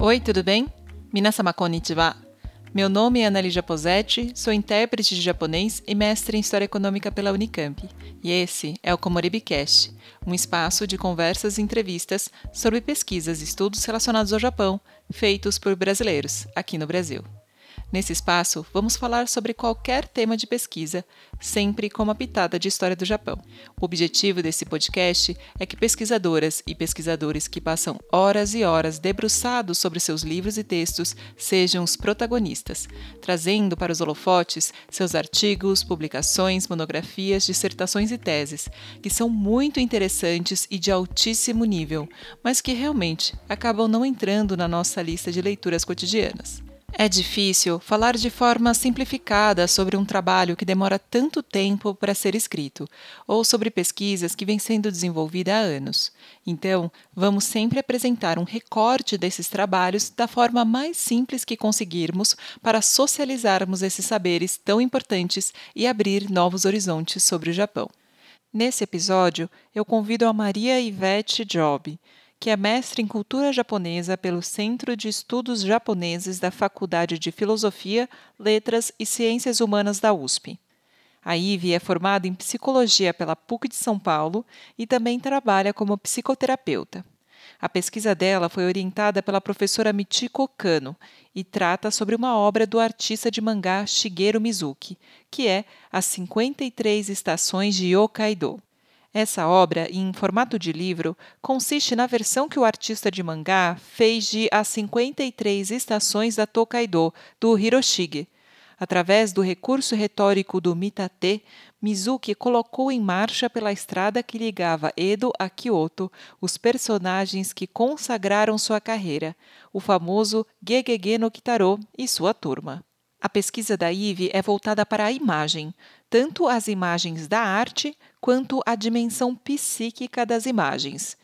Oi, tudo bem? Minasama konnichiwa. Meu nome é Annalisa Posetti, sou intérprete de japonês e mestre em História Econômica pela Unicamp. E esse é o Komoribicast, um espaço de conversas e entrevistas sobre pesquisas e estudos relacionados ao Japão, feitos por brasileiros, aqui no Brasil. Nesse espaço, vamos falar sobre qualquer tema de pesquisa, sempre com uma pitada de história do Japão. O objetivo desse podcast é que pesquisadoras e pesquisadores que passam horas e horas debruçados sobre seus livros e textos sejam os protagonistas, trazendo para os holofotes seus artigos, publicações, monografias, dissertações e teses, que são muito interessantes e de altíssimo nível, mas que realmente acabam não entrando na nossa lista de leituras cotidianas. É difícil falar de forma simplificada sobre um trabalho que demora tanto tempo para ser escrito, ou sobre pesquisas que vêm sendo desenvolvidas há anos. Então, vamos sempre apresentar um recorte desses trabalhos da forma mais simples que conseguirmos para socializarmos esses saberes tão importantes e abrir novos horizontes sobre o Japão. Nesse episódio, eu convido a Maria Ivete Job que é mestre em cultura japonesa pelo Centro de Estudos Japoneses da Faculdade de Filosofia, Letras e Ciências Humanas da USP. A Ive é formada em psicologia pela PUC de São Paulo e também trabalha como psicoterapeuta. A pesquisa dela foi orientada pela professora Michiko Kano e trata sobre uma obra do artista de mangá Shigeru Mizuki, que é As 53 Estações de Hokkaido. Essa obra, em formato de livro, consiste na versão que o artista de mangá fez de As 53 Estações da Tokaido, do Hiroshige. Através do recurso retórico do mitate, Mizuki colocou em marcha pela estrada que ligava Edo a Kyoto os personagens que consagraram sua carreira, o famoso Gegege no Kitaro e sua turma. A pesquisa da IVE é voltada para a imagem, tanto as imagens da arte quanto a dimensão psíquica das imagens.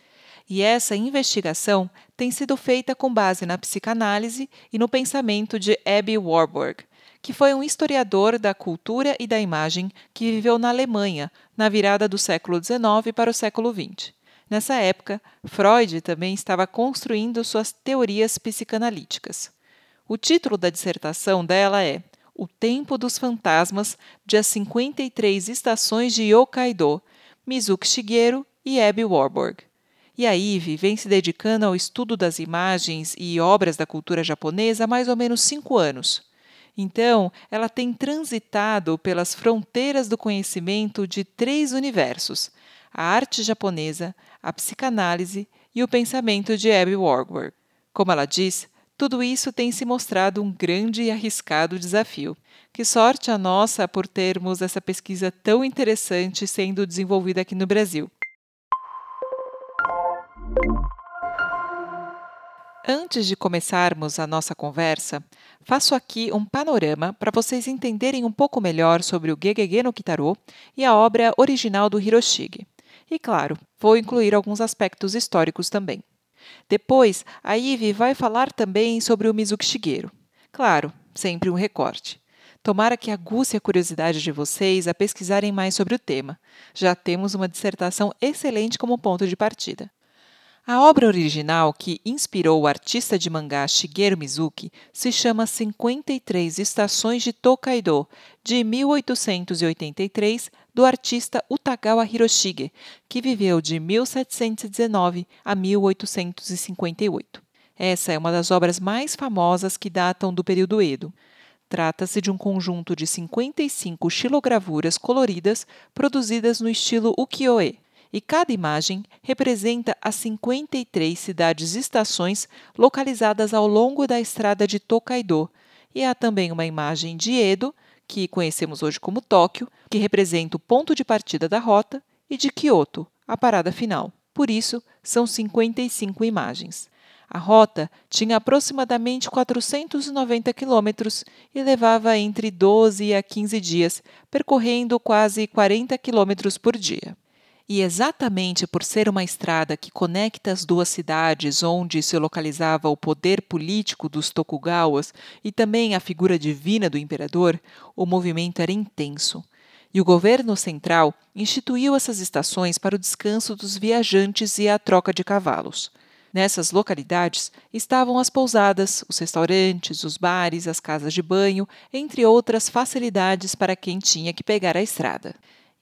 E essa investigação tem sido feita com base na psicanálise e no pensamento de Abby Warburg, que foi um historiador da cultura e da imagem que viveu na Alemanha na virada do século XIX para o século XX. Nessa época, Freud também estava construindo suas teorias psicanalíticas. O título da dissertação dela é o Tempo dos Fantasmas de As 53 Estações de Hokkaido, Mizuki Shigeru e Abby Warburg. E a Eve vem se dedicando ao estudo das imagens e obras da cultura japonesa há mais ou menos cinco anos. Então, ela tem transitado pelas fronteiras do conhecimento de três universos: a arte japonesa, a psicanálise e o pensamento de Abby Warburg. Como ela diz, tudo isso tem se mostrado um grande e arriscado desafio. Que sorte a nossa por termos essa pesquisa tão interessante sendo desenvolvida aqui no Brasil. Antes de começarmos a nossa conversa, faço aqui um panorama para vocês entenderem um pouco melhor sobre o Gegege no Kitaro e a obra original do Hiroshige. E claro, vou incluir alguns aspectos históricos também. Depois, a Ivy vai falar também sobre o Mizuki Shigeru. Claro, sempre um recorte. Tomara que aguce a curiosidade de vocês a pesquisarem mais sobre o tema. Já temos uma dissertação excelente como ponto de partida. A obra original que inspirou o artista de mangá Shigeru Mizuki se chama 53 Estações de Tokaido, de 1883, do artista Utagawa Hiroshige, que viveu de 1719 a 1858. Essa é uma das obras mais famosas que datam do período Edo. Trata-se de um conjunto de 55 xilogravuras coloridas produzidas no estilo ukiyo-e e cada imagem representa as 53 cidades-estações localizadas ao longo da estrada de Tokaido. E há também uma imagem de Edo, que conhecemos hoje como Tóquio, que representa o ponto de partida da rota, e de Kyoto, a parada final. Por isso, são 55 imagens. A rota tinha aproximadamente 490 quilômetros e levava entre 12 a 15 dias, percorrendo quase 40 quilômetros por dia. E exatamente por ser uma estrada que conecta as duas cidades onde se localizava o poder político dos Tokugawas e também a figura divina do imperador, o movimento era intenso. E o governo central instituiu essas estações para o descanso dos viajantes e a troca de cavalos. Nessas localidades estavam as pousadas, os restaurantes, os bares, as casas de banho, entre outras facilidades para quem tinha que pegar a estrada.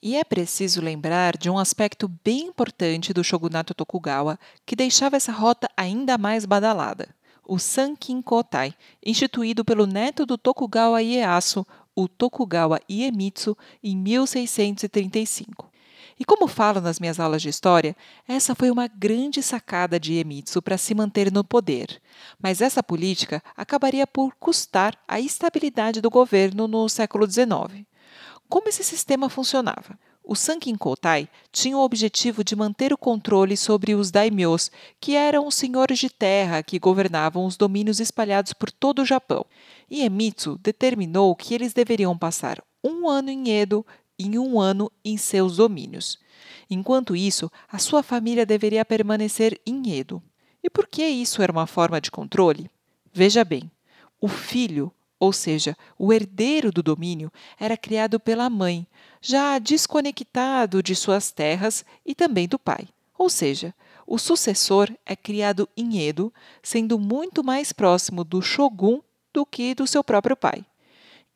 E é preciso lembrar de um aspecto bem importante do shogunato Tokugawa que deixava essa rota ainda mais badalada: o Sankin Kotai, instituído pelo neto do Tokugawa Ieyasu, o Tokugawa Iemitsu, em 1635. E como falo nas minhas aulas de história, essa foi uma grande sacada de Iemitsu para se manter no poder. Mas essa política acabaria por custar a estabilidade do governo no século XIX. Como esse sistema funcionava? O Sankin Kotai tinha o objetivo de manter o controle sobre os daimyos, que eram os senhores de terra que governavam os domínios espalhados por todo o Japão. E Emitsu determinou que eles deveriam passar um ano em Edo em um ano em seus domínios. Enquanto isso, a sua família deveria permanecer em Edo. E por que isso era uma forma de controle? Veja bem, o filho, ou seja, o herdeiro do domínio, era criado pela mãe, já desconectado de suas terras e também do pai. Ou seja, o sucessor é criado em Edo, sendo muito mais próximo do shogun do que do seu próprio pai.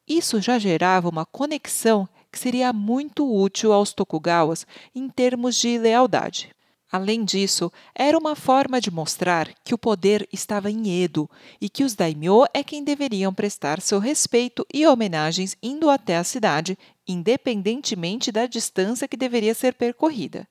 Isso já gerava uma conexão que seria muito útil aos Tokugawas em termos de lealdade. Além disso, era uma forma de mostrar que o poder estava em Edo e que os daimyo é quem deveriam prestar seu respeito e homenagens indo até a cidade, independentemente da distância que deveria ser percorrida.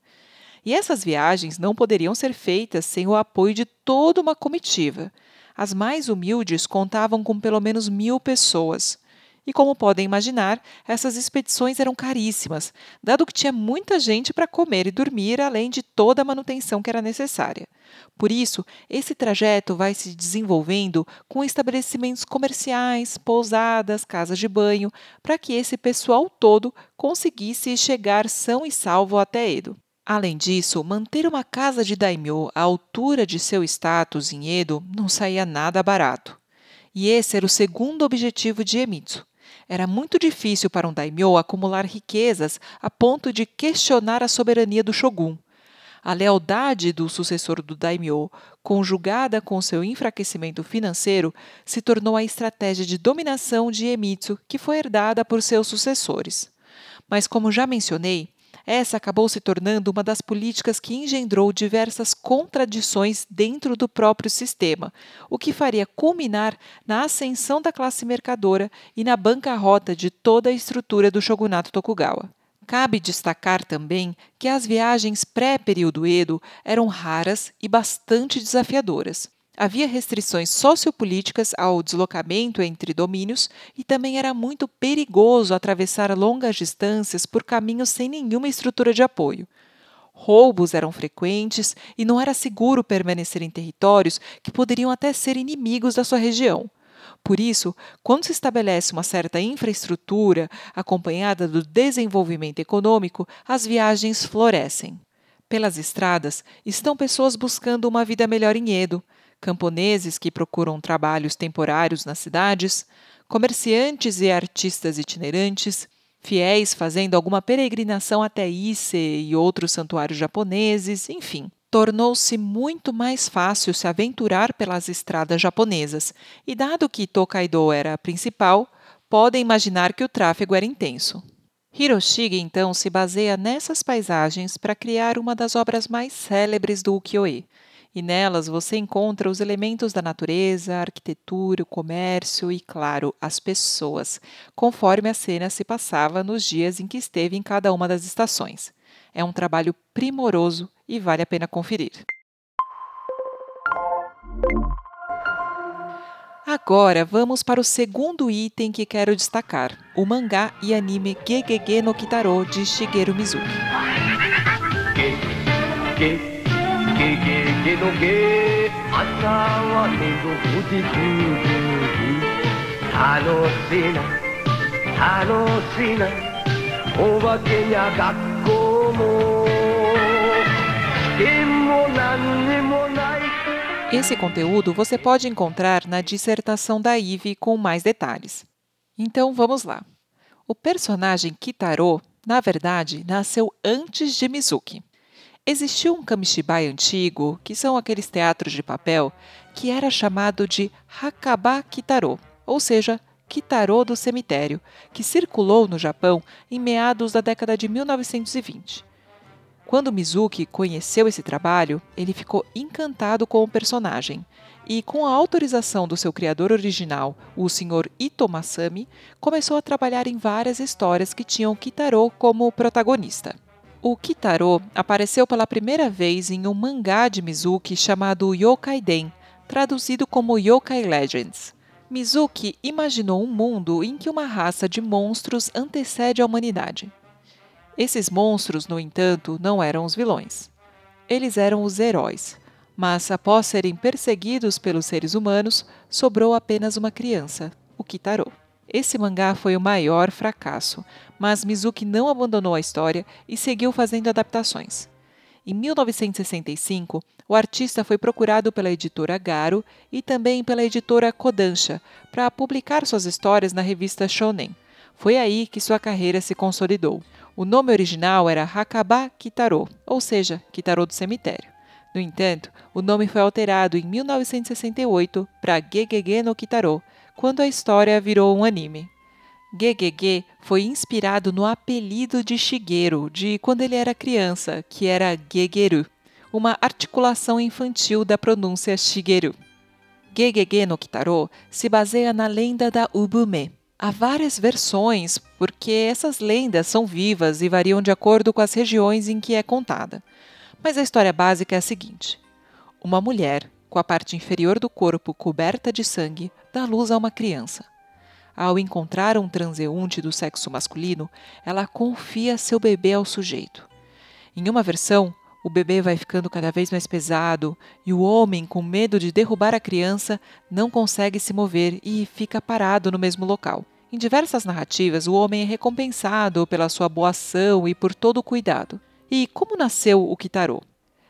E essas viagens não poderiam ser feitas sem o apoio de toda uma comitiva. As mais humildes contavam com pelo menos mil pessoas. E como podem imaginar, essas expedições eram caríssimas, dado que tinha muita gente para comer e dormir, além de toda a manutenção que era necessária. Por isso, esse trajeto vai se desenvolvendo com estabelecimentos comerciais, pousadas, casas de banho, para que esse pessoal todo conseguisse chegar são e salvo até Edo. Além disso, manter uma casa de daimyo à altura de seu status em Edo não saía nada barato. E esse era o segundo objetivo de Emitsu era muito difícil para um daimyo acumular riquezas a ponto de questionar a soberania do shogun. A lealdade do sucessor do daimyo, conjugada com seu enfraquecimento financeiro, se tornou a estratégia de dominação de Emitsu que foi herdada por seus sucessores. Mas, como já mencionei, essa acabou se tornando uma das políticas que engendrou diversas contradições dentro do próprio sistema, o que faria culminar na ascensão da classe mercadora e na bancarrota de toda a estrutura do shogunato Tokugawa. Cabe destacar também que as viagens pré-período Edo eram raras e bastante desafiadoras. Havia restrições sociopolíticas ao deslocamento entre domínios e também era muito perigoso atravessar longas distâncias por caminhos sem nenhuma estrutura de apoio. Roubos eram frequentes e não era seguro permanecer em territórios que poderiam até ser inimigos da sua região. Por isso, quando se estabelece uma certa infraestrutura acompanhada do desenvolvimento econômico, as viagens florescem. Pelas estradas estão pessoas buscando uma vida melhor em Edo, camponeses que procuram trabalhos temporários nas cidades, comerciantes e artistas itinerantes, fiéis fazendo alguma peregrinação até Ise e outros santuários japoneses, enfim. Tornou-se muito mais fácil se aventurar pelas estradas japonesas, e dado que Tokaido era a principal, podem imaginar que o tráfego era intenso. Hiroshige então se baseia nessas paisagens para criar uma das obras mais célebres do ukiyo-e, e nelas você encontra os elementos da natureza, a arquitetura, o comércio e, claro, as pessoas, conforme a cena se passava nos dias em que esteve em cada uma das estações. É um trabalho primoroso e vale a pena conferir. Agora vamos para o segundo item que quero destacar: o mangá e anime Gegege no Kitaro de Shigeru Mizuki. ゲゲゲのゲ朝は寝のふじふじ楽しいな楽しいなお化けや学校も Esse conteúdo você pode encontrar na dissertação da Ive com mais detalhes. Então vamos lá. O personagem Kitaro, na verdade, nasceu antes de Mizuki. Existiu um Kamishibai antigo, que são aqueles teatros de papel, que era chamado de Hakaba Kitaro, ou seja, Kitaro do cemitério, que circulou no Japão em meados da década de 1920. Quando Mizuki conheceu esse trabalho, ele ficou encantado com o personagem e, com a autorização do seu criador original, o Sr. Ito Masami, começou a trabalhar em várias histórias que tinham Kitaro como protagonista. O Kitaro apareceu pela primeira vez em um mangá de Mizuki chamado Yokai Den, traduzido como Yokai Legends. Mizuki imaginou um mundo em que uma raça de monstros antecede a humanidade. Esses monstros, no entanto, não eram os vilões. Eles eram os heróis, mas após serem perseguidos pelos seres humanos, sobrou apenas uma criança, o Kitaro. Esse mangá foi o maior fracasso, mas Mizuki não abandonou a história e seguiu fazendo adaptações. Em 1965, o artista foi procurado pela editora Garo e também pela editora Kodansha para publicar suas histórias na revista Shonen. Foi aí que sua carreira se consolidou. O nome original era Hakaba Kitaro, ou seja, Kitaro do cemitério. No entanto, o nome foi alterado em 1968 para Gegege no Kitaro, quando a história virou um anime. Gegege foi inspirado no apelido de Shigeru de quando ele era criança, que era Gegeru, uma articulação infantil da pronúncia Shigeru. Gegege no Kitaro se baseia na lenda da Ubume. Há várias versões, porque essas lendas são vivas e variam de acordo com as regiões em que é contada. Mas a história básica é a seguinte: uma mulher, com a parte inferior do corpo coberta de sangue, dá luz a uma criança. Ao encontrar um transeunte do sexo masculino, ela confia seu bebê ao sujeito. Em uma versão, o bebê vai ficando cada vez mais pesado e o homem, com medo de derrubar a criança, não consegue se mover e fica parado no mesmo local. Em diversas narrativas, o homem é recompensado pela sua boa ação e por todo o cuidado. E como nasceu o Kitaro?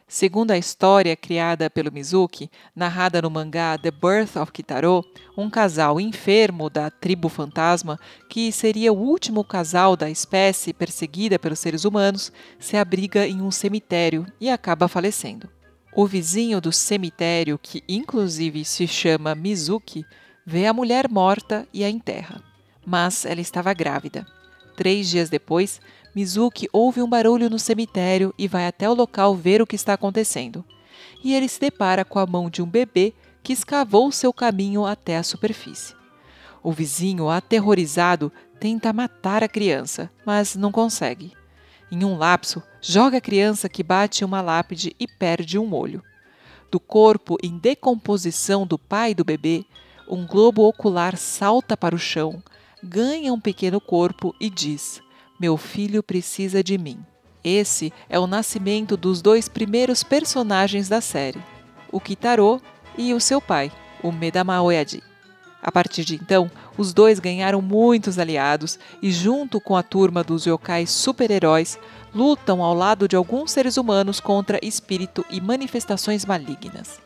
Segundo a história criada pelo Mizuki, narrada no mangá The Birth of Kitaro, um casal enfermo da tribo fantasma, que seria o último casal da espécie perseguida pelos seres humanos, se abriga em um cemitério e acaba falecendo. O vizinho do cemitério, que inclusive se chama Mizuki, vê a mulher morta e a enterra. Mas ela estava grávida. Três dias depois, Mizuki ouve um barulho no cemitério e vai até o local ver o que está acontecendo. E ele se depara com a mão de um bebê que escavou seu caminho até a superfície. O vizinho, aterrorizado, tenta matar a criança, mas não consegue. Em um lapso, joga a criança que bate uma lápide e perde um olho. Do corpo em decomposição do pai do bebê, um globo ocular salta para o chão, ganha um pequeno corpo e diz: meu filho precisa de mim. Esse é o nascimento dos dois primeiros personagens da série, o Kitaro e o seu pai, o Medama Oyaji. A partir de então, os dois ganharam muitos aliados e, junto com a turma dos yokais super-heróis, lutam ao lado de alguns seres humanos contra espírito e manifestações malignas.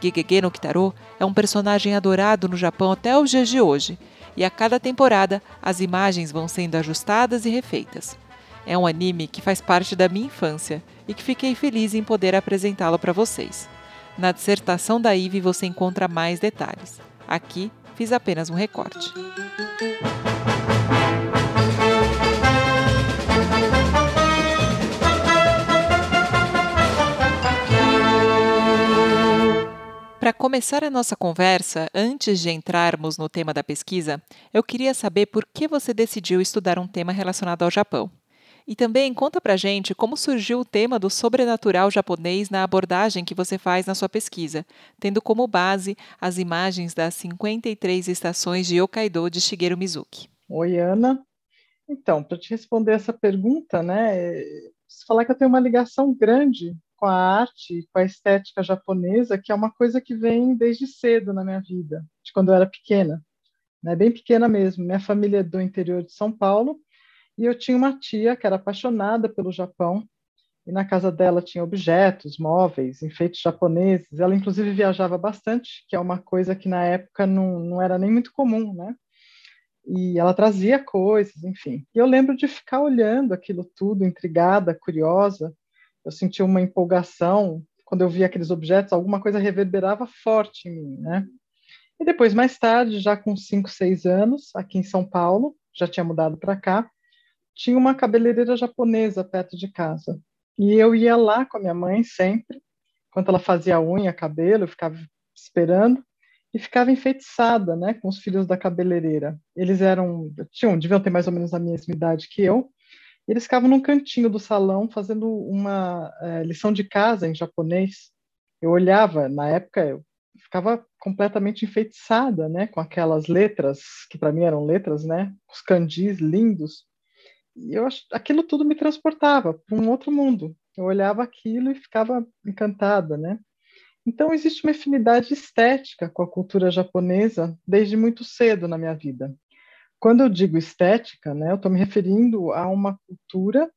Gegege no Kitaro é um personagem adorado no Japão até os dias de hoje e a cada temporada as imagens vão sendo ajustadas e refeitas. É um anime que faz parte da minha infância e que fiquei feliz em poder apresentá-lo para vocês. Na dissertação da Ive você encontra mais detalhes. Aqui fiz apenas um recorte. Para começar a nossa conversa, antes de entrarmos no tema da pesquisa, eu queria saber por que você decidiu estudar um tema relacionado ao Japão. E também conta pra gente como surgiu o tema do sobrenatural japonês na abordagem que você faz na sua pesquisa, tendo como base as imagens das 53 estações de Hokkaido de Shigeru Mizuki. Oi, Ana. Então, para te responder essa pergunta, né, preciso falar que eu tenho uma ligação grande com a arte, com a estética japonesa, que é uma coisa que vem desde cedo na minha vida, de quando eu era pequena, né? bem pequena mesmo. Minha família é do interior de São Paulo e eu tinha uma tia que era apaixonada pelo Japão e na casa dela tinha objetos, móveis, enfeites japoneses. Ela, inclusive, viajava bastante, que é uma coisa que na época não, não era nem muito comum, né? E ela trazia coisas, enfim. E eu lembro de ficar olhando aquilo tudo, intrigada, curiosa. Eu sentia uma empolgação quando eu via aqueles objetos, alguma coisa reverberava forte em mim, né? E depois, mais tarde, já com 5, 6 anos, aqui em São Paulo, já tinha mudado para cá, tinha uma cabeleireira japonesa perto de casa. E eu ia lá com a minha mãe sempre, enquanto ela fazia unha, cabelo, eu ficava esperando e ficava enfeitiçada, né, com os filhos da cabeleireira. Eles eram, tinham, deviam ter mais ou menos a mesma idade que eu. Eles ficavam num cantinho do salão fazendo uma é, lição de casa em japonês. Eu olhava, na época eu ficava completamente enfeitiçada, né, com aquelas letras que para mim eram letras, né, os kanjis lindos e eu aquilo tudo me transportava para um outro mundo. Eu olhava aquilo e ficava encantada, né? Então existe uma afinidade estética com a cultura japonesa desde muito cedo na minha vida. Quando eu digo estética, né, eu estou me referindo a uma cultura,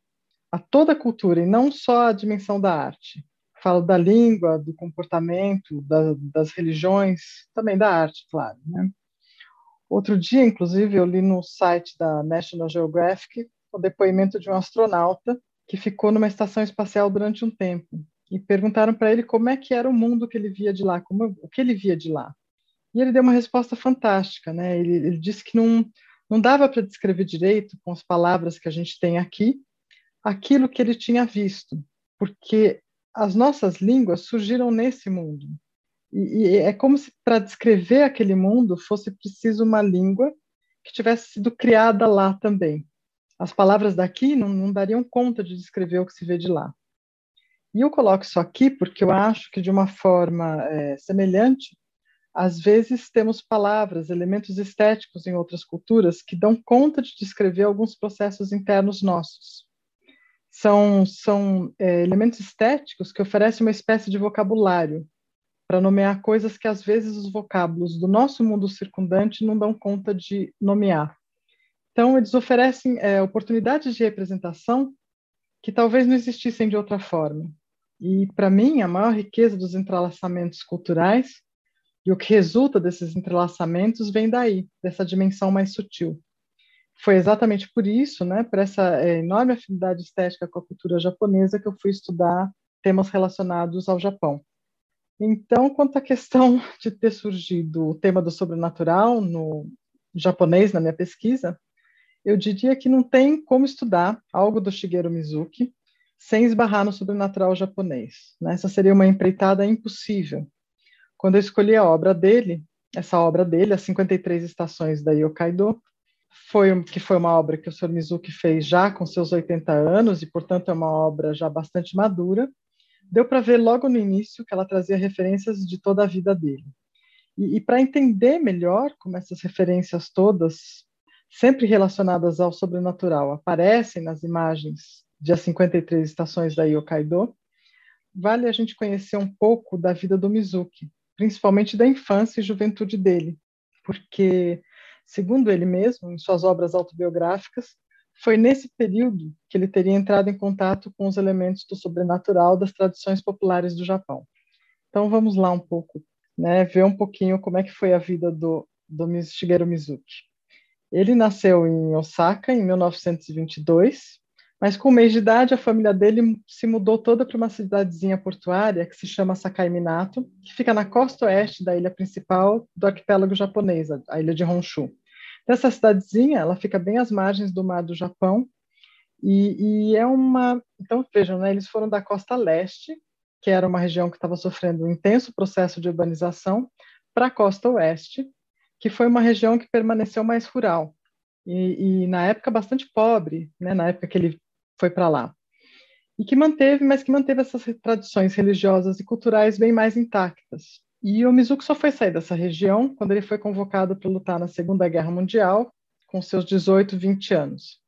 a toda a cultura e não só a dimensão da arte. Falo da língua, do comportamento, da, das religiões, também da arte, claro. Né? Outro dia, inclusive, eu li no site da National Geographic o depoimento de um astronauta que ficou numa estação espacial durante um tempo e perguntaram para ele como é que era o mundo que ele via de lá, como o que ele via de lá. E ele deu uma resposta fantástica, né? Ele, ele disse que não não dava para descrever direito com as palavras que a gente tem aqui aquilo que ele tinha visto, porque as nossas línguas surgiram nesse mundo. E, e é como se para descrever aquele mundo fosse preciso uma língua que tivesse sido criada lá também as palavras daqui não, não dariam conta de descrever o que se vê de lá. E eu coloco isso aqui porque eu acho que, de uma forma é, semelhante, às vezes temos palavras, elementos estéticos em outras culturas que dão conta de descrever alguns processos internos nossos. São, são é, elementos estéticos que oferecem uma espécie de vocabulário para nomear coisas que, às vezes, os vocábulos do nosso mundo circundante não dão conta de nomear. Então, eles oferecem é, oportunidades de representação que talvez não existissem de outra forma. E, para mim, a maior riqueza dos entrelaçamentos culturais e o que resulta desses entrelaçamentos vem daí, dessa dimensão mais sutil. Foi exatamente por isso, né, por essa é, enorme afinidade estética com a cultura japonesa, que eu fui estudar temas relacionados ao Japão. Então, quanto à questão de ter surgido o tema do sobrenatural no japonês na minha pesquisa, eu diria que não tem como estudar algo do Shigeru Mizuki sem esbarrar no sobrenatural japonês. Né? Essa seria uma empreitada impossível. Quando eu escolhi a obra dele, essa obra dele, As 53 Estações da Yokaido, foi, que foi uma obra que o Sr. Mizuki fez já com seus 80 anos, e, portanto, é uma obra já bastante madura, deu para ver logo no início que ela trazia referências de toda a vida dele. E, e para entender melhor como essas referências todas sempre relacionadas ao sobrenatural, aparecem nas imagens de As 53 Estações da Yokkaido, vale a gente conhecer um pouco da vida do Mizuki, principalmente da infância e juventude dele, porque, segundo ele mesmo, em suas obras autobiográficas, foi nesse período que ele teria entrado em contato com os elementos do sobrenatural das tradições populares do Japão. Então vamos lá um pouco, né, ver um pouquinho como é que foi a vida do, do Shigeru Mizuki. Ele nasceu em Osaka em 1922, mas com um mês de idade a família dele se mudou toda para uma cidadezinha portuária que se chama Sakai Minato, que fica na costa oeste da ilha principal do arquipélago japonês, a ilha de Honshu. Essa cidadezinha, ela fica bem às margens do mar do Japão e, e é uma, então vejam, né, eles foram da costa leste, que era uma região que estava sofrendo um intenso processo de urbanização, para a costa oeste, que foi uma região que permaneceu mais rural e, e na época bastante pobre, né, na época que ele foi para lá. E que manteve, mas que manteve essas tradições religiosas e culturais bem mais intactas. E o Mizuki só foi sair dessa região quando ele foi convocado para lutar na Segunda Guerra Mundial, com seus 18, 20 anos.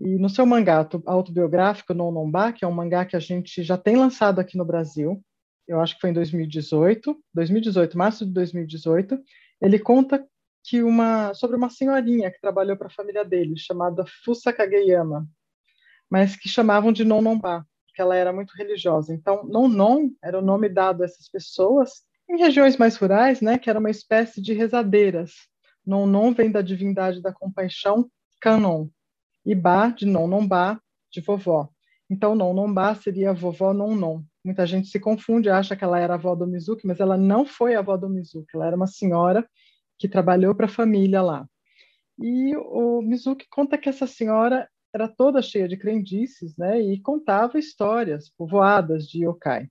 E no seu mangá autobiográfico, No Nomba, que é um mangá que a gente já tem lançado aqui no Brasil, eu acho que foi em 2018, 2018, março de 2018, ele conta que uma sobre uma senhorinha que trabalhou para a família dele, chamada Fusa Kageyama, mas que chamavam de Nononba, porque ela era muito religiosa. Então, non-non era o nome dado a essas pessoas em regiões mais rurais, né, que era uma espécie de rezadeiras. Non-non vem da divindade da compaixão, Canon, e Ba, de non-non-ba, de vovó. Então, non-non-ba seria vovó non-non. Muita gente se confunde, acha que ela era a avó do Mizuki, mas ela não foi a avó do Mizuki, ela era uma senhora que trabalhou para a família lá. E o Mizuki conta que essa senhora era toda cheia de crendices, né, e contava histórias povoadas de yokai.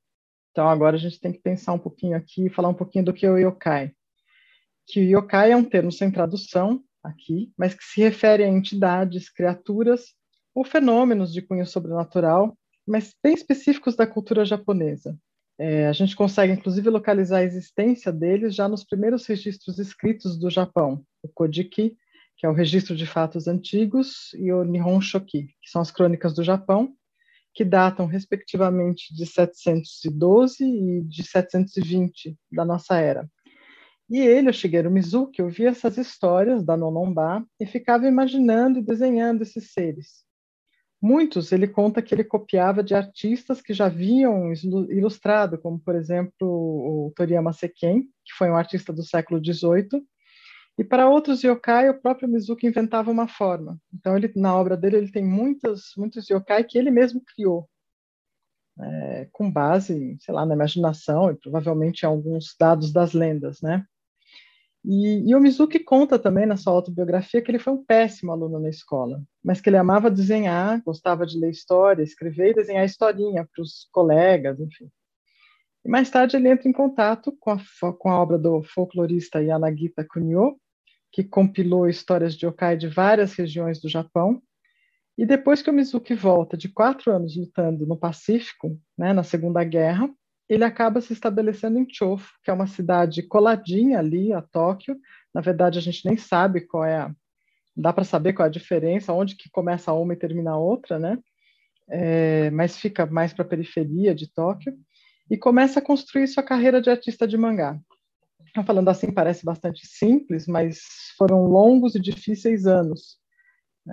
Então agora a gente tem que pensar um pouquinho aqui, falar um pouquinho do que é o yokai. Que o yokai é um termo sem tradução aqui, mas que se refere a entidades, criaturas ou fenômenos de cunho sobrenatural, mas bem específicos da cultura japonesa. É, a gente consegue, inclusive, localizar a existência deles já nos primeiros registros escritos do Japão, o Kojiki, que é o registro de fatos antigos, e o Nihon Shoki, que são as crônicas do Japão, que datam, respectivamente, de 712 e de 720 da nossa era. E ele, o Shigeru Mizuki, ouvia essas histórias da Nonomba e ficava imaginando e desenhando esses seres. Muitos ele conta que ele copiava de artistas que já haviam ilustrado, como, por exemplo, o Toriyama Seken, que foi um artista do século XVIII, e para outros yokai, o próprio Mizuki inventava uma forma. Então, ele, na obra dele, ele tem muitos, muitos yokai que ele mesmo criou, é, com base, sei lá, na imaginação e provavelmente em alguns dados das lendas, né? E, e, o Mizuki conta também na sua autobiografia que ele foi um péssimo aluno na escola, mas que ele amava desenhar, gostava de ler história, escrever e desenhar historinha para os colegas, enfim. E mais tarde ele entra em contato com a, com a obra do folclorista Yanagita Kunio, que compilou histórias de yokai de várias regiões do Japão. E depois que o Mizuki volta de quatro anos lutando no Pacífico, né, na Segunda Guerra, ele acaba se estabelecendo em Chofu, que é uma cidade coladinha ali a Tóquio. Na verdade, a gente nem sabe qual é a... Dá para saber qual é a diferença, onde que começa uma e termina a outra, né? É, mas fica mais para a periferia de Tóquio. E começa a construir sua carreira de artista de mangá. Falando assim, parece bastante simples, mas foram longos e difíceis anos.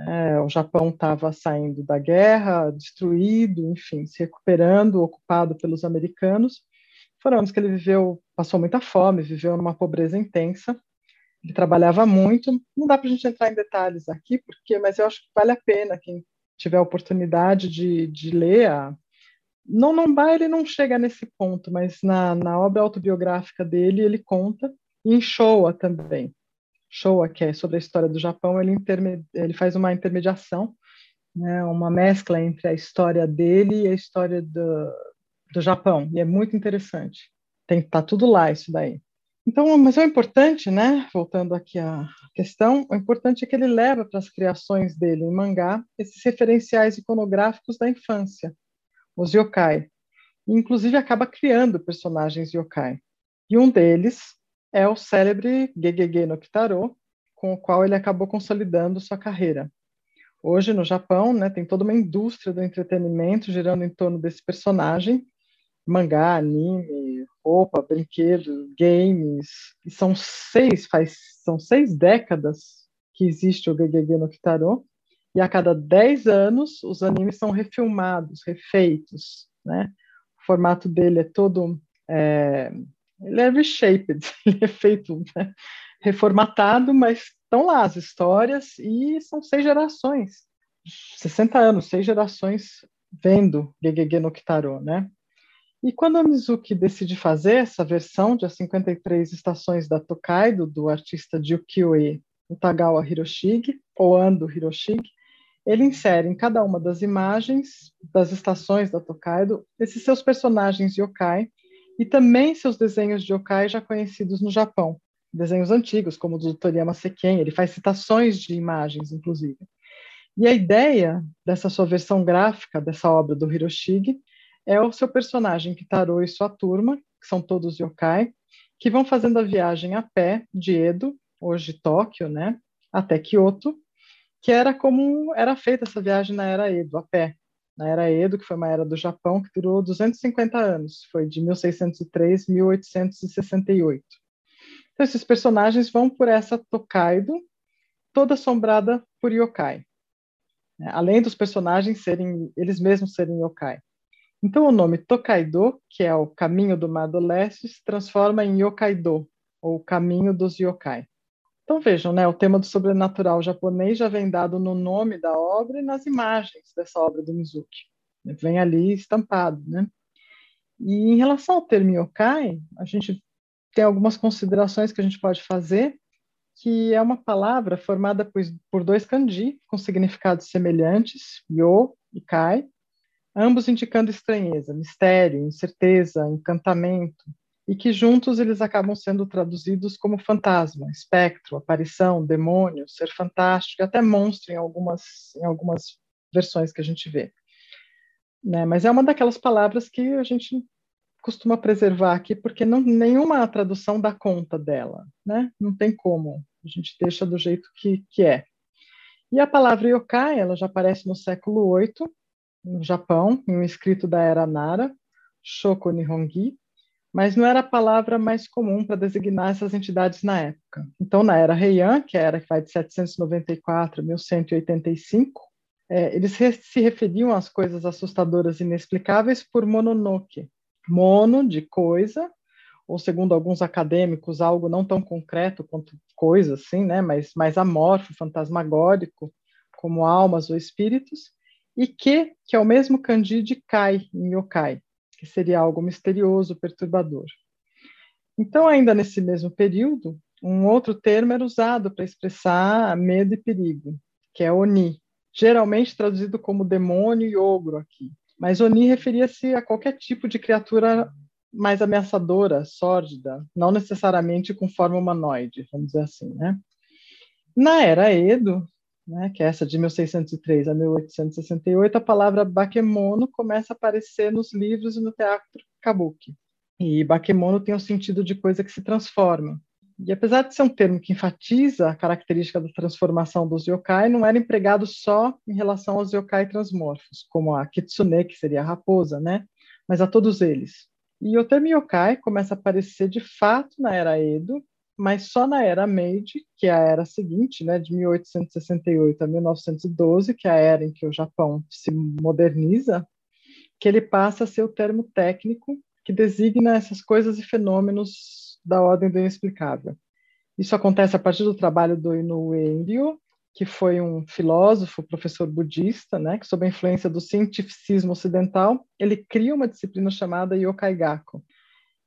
É, o Japão estava saindo da guerra, destruído, enfim, se recuperando, ocupado pelos americanos. Foram anos que ele viveu, passou muita fome, viveu numa pobreza intensa. Ele trabalhava muito. Não dá para a gente entrar em detalhes aqui, porque, mas eu acho que vale a pena quem tiver a oportunidade de, de ler a, não Nomba ele não chega nesse ponto, mas na, na obra autobiográfica dele ele conta, e em Showa também. Showa, que é sobre a história do Japão, ele, ele faz uma intermediação, né, uma mescla entre a história dele e a história do, do Japão, e é muito interessante. Tem tá tudo lá isso daí. Então, mas o importante, né, voltando aqui à questão, o importante é que ele leva para as criações dele em mangá esses referenciais iconográficos da infância, os yokai. inclusive acaba criando personagens yokai. E um deles é o célebre Gegege no Kitaro, com o qual ele acabou consolidando sua carreira. Hoje, no Japão, né, tem toda uma indústria do entretenimento girando em torno desse personagem, mangá, anime, roupa, brinquedo, games, e são seis, faz, são seis décadas que existe o Gegege no Kitaro, e a cada 10 anos os animes são refilmados, refeitos, né? O formato dele é todo é, ele é reshaped, ele é feito né? reformatado, mas estão lá as histórias e são seis gerações, 60 anos, seis gerações vendo Gegege no Kitaro, né? E quando a Mizuki decide fazer essa versão de As 53 Estações da Tokaido, do artista de ukiyo-e Utagawa Hiroshige, ou Ando Hiroshige, ele insere em cada uma das imagens das estações da Tokaido esses seus personagens yokai e também seus desenhos de yokai já conhecidos no Japão, desenhos antigos, como o do Toriyama Seken, ele faz citações de imagens, inclusive. E a ideia dessa sua versão gráfica, dessa obra do Hiroshige, é o seu personagem Kitaro e sua turma, que são todos yokai, que vão fazendo a viagem a pé de Edo, hoje Tóquio, né, até Kyoto, que era como era feita essa viagem na Era Edo, a pé. Na Era Edo, que foi uma era do Japão que durou 250 anos, foi de 1603 a 1868. Então, esses personagens vão por essa Tokaido, toda assombrada por yokai. Né? Além dos personagens serem, eles mesmos serem yokai. Então, o nome Tokaido, que é o caminho do Mar do Leste, se transforma em Yokaido, ou caminho dos yokai. Então, vejam, né, o tema do sobrenatural japonês já vem dado no nome da obra e nas imagens dessa obra do Mizuki. Vem ali estampado, né? E em relação ao termo yokai, a gente tem algumas considerações que a gente pode fazer, que é uma palavra formada por, por dois kanji com significados semelhantes, yo e kai, ambos indicando estranheza, mistério, incerteza, encantamento, e que juntos eles acabam sendo traduzidos como fantasma, espectro, aparição, demônio, ser fantástico, até monstro em algumas, em algumas versões que a gente vê. Né? Mas é uma daquelas palavras que a gente costuma preservar aqui, porque não, nenhuma tradução dá conta dela, né? não tem como, a gente deixa do jeito que, que é. E a palavra yokai, ela já aparece no século VIII, no Japão, em um escrito da era Nara, Shoko Nihongi, mas não era a palavra mais comum para designar essas entidades na época. Então, na era Heian, que é a era que vai de 794 a 1185, é, eles se referiam às coisas assustadoras e inexplicáveis por mononoke. Mono, de coisa, ou segundo alguns acadêmicos, algo não tão concreto quanto coisa, assim, né, mas mais amorfo, fantasmagórico, como almas ou espíritos, e que, que é o mesmo kanji de kai, em yokai, que seria algo misterioso, perturbador. Então, ainda nesse mesmo período, um outro termo era usado para expressar medo e perigo, que é oni, geralmente traduzido como demônio e ogro aqui. Mas oni referia-se a qualquer tipo de criatura mais ameaçadora, sórdida, não necessariamente com forma humanoide, vamos dizer assim, né? Na era Edo, né, que é essa de 1603 a 1868, a palavra bakemono começa a aparecer nos livros e no teatro kabuki. E bakemono tem o sentido de coisa que se transforma. E apesar de ser um termo que enfatiza a característica da transformação dos yokai, não era empregado só em relação aos yokai transmorfos, como a kitsune, que seria a raposa, né? mas a todos eles. E o termo yokai começa a aparecer de fato na era Edo, mas só na era Meiji, que é a era seguinte, né, de 1868 a 1912, que é a era em que o Japão se moderniza, que ele passa a ser o termo técnico que designa essas coisas e fenômenos da ordem do inexplicável. Isso acontece a partir do trabalho do Inoue Enryo, que foi um filósofo, professor budista, né, que sob a influência do cientificismo ocidental, ele cria uma disciplina chamada Yokai Gakko,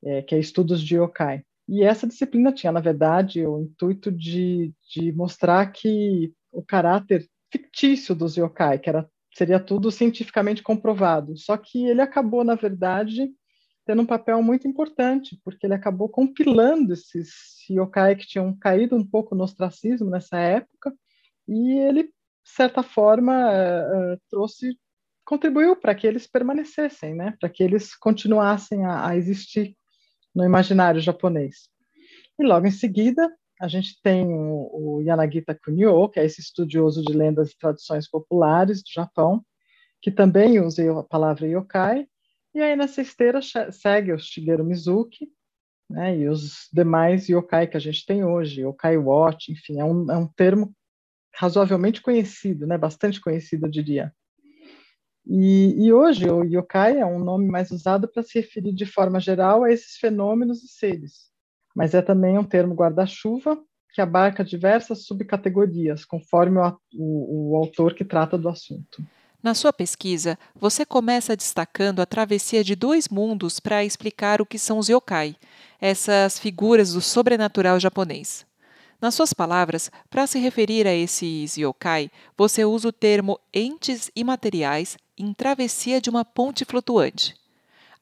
é, que é estudos de yokai. E essa disciplina tinha, na verdade, o intuito de, de mostrar que o caráter fictício dos yokai, que era, seria tudo cientificamente comprovado. Só que ele acabou, na verdade, tendo um papel muito importante, porque ele acabou compilando esses yokai que tinham caído um pouco no ostracismo nessa época, e ele, de certa forma, uh, trouxe, contribuiu para que eles permanecessem, né? para que eles continuassem a, a existir no imaginário japonês. E logo em seguida, a gente tem o, o Yanagita Kunio, que é esse estudioso de lendas e tradições populares do Japão, que também usa a palavra yokai, e aí nessa esteira segue o Shigeru Mizuki, né, e os demais yokai que a gente tem hoje, yokai watch, enfim, é um, é um termo razoavelmente conhecido, né, bastante conhecido, eu diria. E, e, hoje o yokai é um nome mais usado para se referir de forma geral a esses fenômenos e seres, mas é também um termo guarda-chuva que abarca diversas subcategorias, conforme o, o, o autor que trata do assunto. Na sua pesquisa, você começa destacando a travessia de dois mundos para explicar o que são os yokai, essas figuras do sobrenatural japonês. Nas suas palavras, para se referir a esses yokai, você usa o termo entes imateriais em travessia de uma ponte flutuante.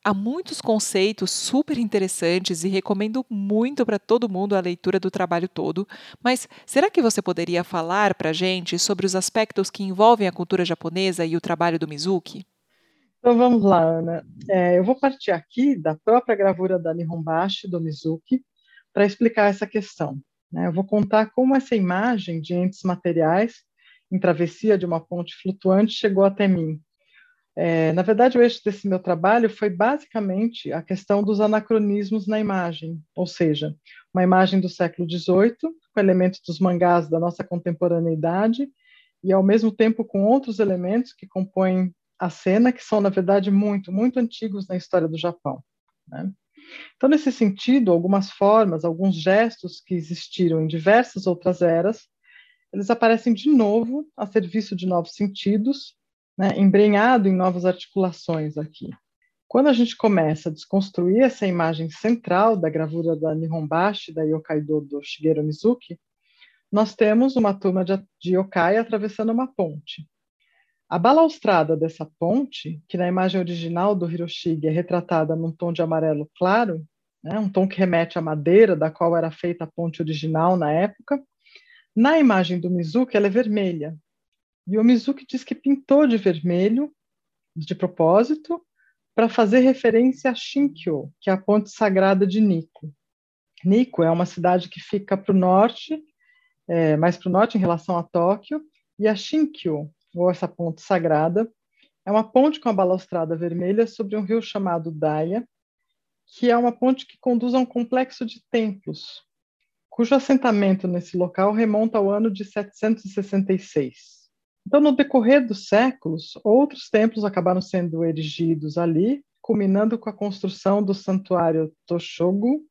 Há muitos conceitos super interessantes e recomendo muito para todo mundo a leitura do trabalho todo, mas será que você poderia falar para a gente sobre os aspectos que envolvem a cultura japonesa e o trabalho do Mizuki? Então vamos lá, Ana. É, eu vou partir aqui da própria gravura da Nihonbashi, do Mizuki, para explicar essa questão. Né? Eu vou contar como essa imagem de entes materiais em travessia de uma ponte flutuante chegou até mim. É, na verdade, o eixo desse meu trabalho foi basicamente a questão dos anacronismos na imagem, ou seja, uma imagem do século XVIII, com elementos dos mangás da nossa contemporaneidade, e ao mesmo tempo com outros elementos que compõem a cena, que são, na verdade, muito, muito antigos na história do Japão. Né? Então, nesse sentido, algumas formas, alguns gestos que existiram em diversas outras eras, eles aparecem de novo a serviço de novos sentidos, né, embrenhado em novas articulações aqui. Quando a gente começa a desconstruir essa imagem central da gravura da Nihonbashi, da Yokaido do Shigeru Mizuki, nós temos uma turma de, de yokai atravessando uma ponte. A balaustrada dessa ponte, que na imagem original do Hiroshige é retratada num tom de amarelo claro, né, um tom que remete à madeira da qual era feita a ponte original na época, na imagem do Mizuki ela é vermelha. E o Mizuki diz que pintou de vermelho, de propósito, para fazer referência a Shinkyo, que é a ponte sagrada de Nikko. Nikko é uma cidade que fica para o norte, é, mais para o norte em relação a Tóquio, e a Shinkyo ou essa ponte sagrada, é uma ponte com a balaustrada vermelha sobre um rio chamado Daya, que é uma ponte que conduz a um complexo de templos, cujo assentamento nesse local remonta ao ano de 766. Então, no decorrer dos séculos, outros templos acabaram sendo erigidos ali, culminando com a construção do santuário Toshogu,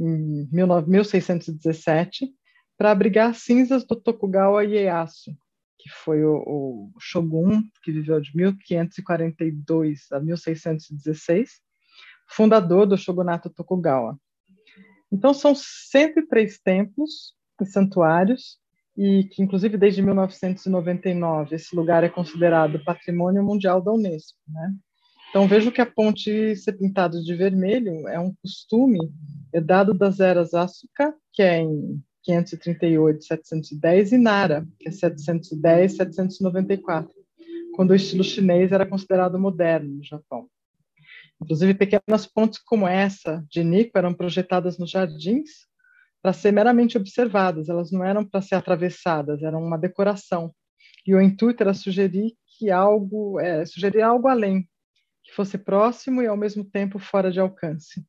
em 1617, para abrigar as cinzas do Tokugawa Ieyasu, que foi o, o shogun que viveu de 1542 a 1616, fundador do shogunato Tokugawa. Então são 103 templos e santuários e que inclusive desde 1999 esse lugar é considerado Patrimônio Mundial da Unesco, né? Então vejo que a ponte ser pintada de vermelho é um costume herdado das eras Asuka, que é em 538, 710, e Nara, que é 710, 794, quando o estilo chinês era considerado moderno no Japão. Inclusive, pequenas pontes como essa de Nico eram projetadas nos jardins para ser meramente observadas, elas não eram para ser atravessadas, eram uma decoração. E o intuito era sugerir que algo, é, sugerir algo além, que fosse próximo e ao mesmo tempo fora de alcance.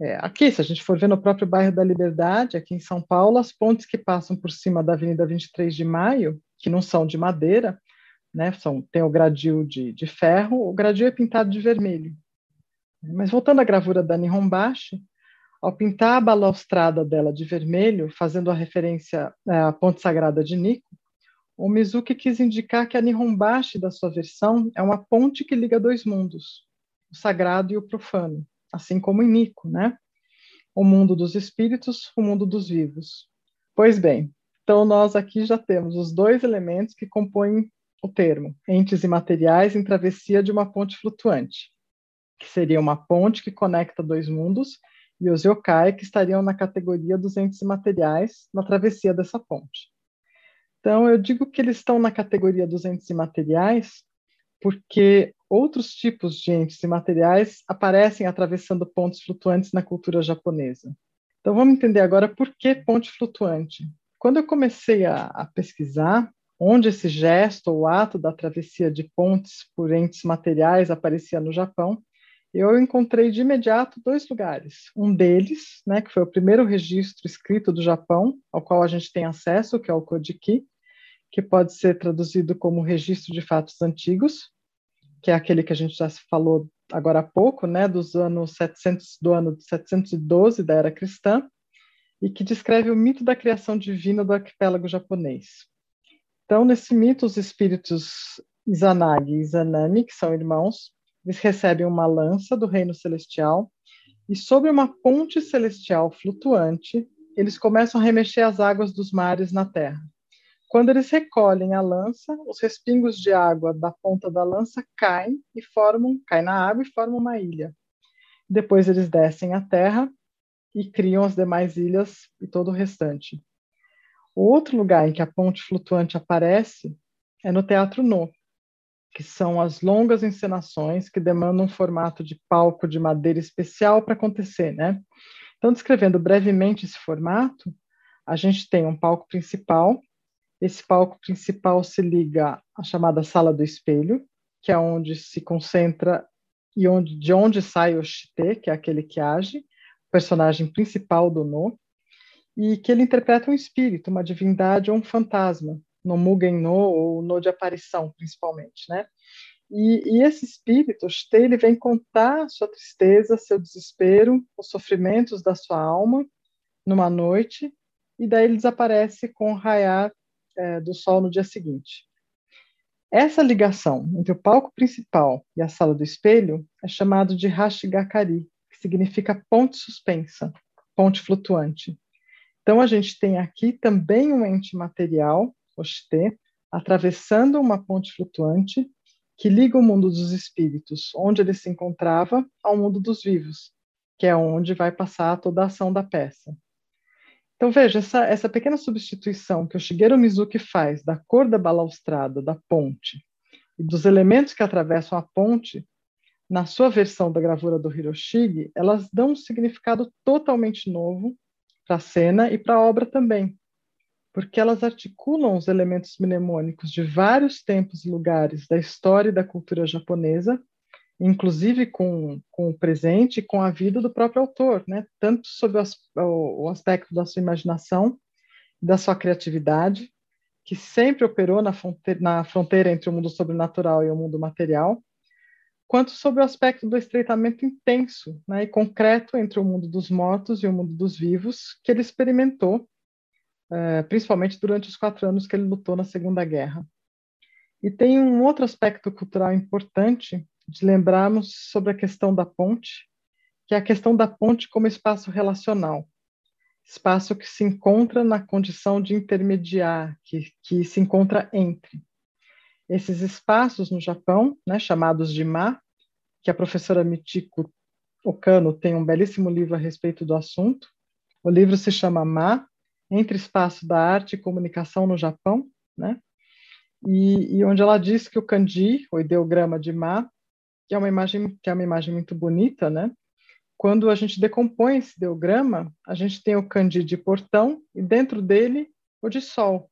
É, aqui, se a gente for ver no próprio bairro da Liberdade, aqui em São Paulo, as pontes que passam por cima da Avenida 23 de Maio, que não são de madeira, né, são, tem o gradil de, de ferro, o gradil é pintado de vermelho. Mas voltando à gravura da Nihonbashi, ao pintar a balaustrada dela de vermelho, fazendo a referência é, à ponte sagrada de Nikko, o Mizuki quis indicar que a Nihonbashi da sua versão é uma ponte que liga dois mundos, o sagrado e o profano assim como em Nico, né? O mundo dos espíritos, o mundo dos vivos. Pois bem, então nós aqui já temos os dois elementos que compõem o termo, entes imateriais em travessia de uma ponte flutuante, que seria uma ponte que conecta dois mundos, e os yokai que estariam na categoria dos entes imateriais na travessia dessa ponte. Então, eu digo que eles estão na categoria dos entes imateriais porque outros tipos de entes e materiais aparecem atravessando pontes flutuantes na cultura japonesa. Então vamos entender agora por que ponte flutuante. Quando eu comecei a, a pesquisar onde esse gesto ou ato da travessia de pontes por entes materiais aparecia no Japão, eu encontrei de imediato dois lugares. Um deles, né, que foi o primeiro registro escrito do Japão, ao qual a gente tem acesso, que é o Kojiki, que pode ser traduzido como registro de fatos antigos, que é aquele que a gente já falou agora há pouco, né, dos anos 700 do ano 712 da era cristã, e que descreve o mito da criação divina do arquipélago japonês. Então, nesse mito, os espíritos Izanagi e Izanami, que são irmãos, eles recebem uma lança do reino celestial e sobre uma ponte celestial flutuante, eles começam a remexer as águas dos mares na terra. Quando eles recolhem a lança, os respingos de água da ponta da lança caem e formam, caem na água e formam uma ilha. Depois eles descem à terra e criam as demais ilhas e todo o restante. O outro lugar em que a ponte flutuante aparece é no Teatro No, que são as longas encenações que demandam um formato de palco de madeira especial para acontecer, né? Então, descrevendo brevemente esse formato, a gente tem um palco principal esse palco principal se liga à chamada Sala do Espelho, que é onde se concentra e onde, de onde sai o Shite, que é aquele que age, o personagem principal do No, e que ele interpreta um espírito, uma divindade ou um fantasma, no Mugen No ou No de aparição, principalmente, né? E, e esse espírito, Shite, ele vem contar sua tristeza, seu desespero, os sofrimentos da sua alma numa noite, e daí ele desaparece com o raiar é, do sol no dia seguinte. Essa ligação entre o palco principal e a sala do espelho é chamado de Hashigakari, que significa ponte suspensa, ponte flutuante. Então a gente tem aqui também um ente material, o Shite, atravessando uma ponte flutuante que liga o mundo dos espíritos, onde ele se encontrava, ao mundo dos vivos, que é onde vai passar toda a ação da peça. Então, veja, essa, essa pequena substituição que o Shigeru Mizuki faz da cor da balaustrada, da ponte, e dos elementos que atravessam a ponte, na sua versão da gravura do Hiroshige, elas dão um significado totalmente novo para a cena e para a obra também porque elas articulam os elementos mnemônicos de vários tempos e lugares da história e da cultura japonesa, inclusive com, com o presente e com a vida do próprio autor, né? tanto sob o, o aspecto da sua imaginação, da sua criatividade, que sempre operou na fronteira, na fronteira entre o mundo sobrenatural e o mundo material, quanto sobre o aspecto do estreitamento intenso né, e concreto entre o mundo dos mortos e o mundo dos vivos que ele experimentou principalmente durante os quatro anos que ele lutou na Segunda Guerra. E tem um outro aspecto cultural importante de lembrarmos sobre a questão da ponte, que é a questão da ponte como espaço relacional, espaço que se encontra na condição de intermediar, que, que se encontra entre. Esses espaços no Japão, né, chamados de ma, que a professora Michiko Okano tem um belíssimo livro a respeito do assunto. O livro se chama Ma, entre espaço da arte e comunicação no Japão, né? E, e, onde ela diz que o kanji, o ideograma de Ma, que é uma imagem que é uma imagem muito bonita, né? Quando a gente decompõe esse ideograma, a gente tem o kanji de portão e dentro dele o de sol,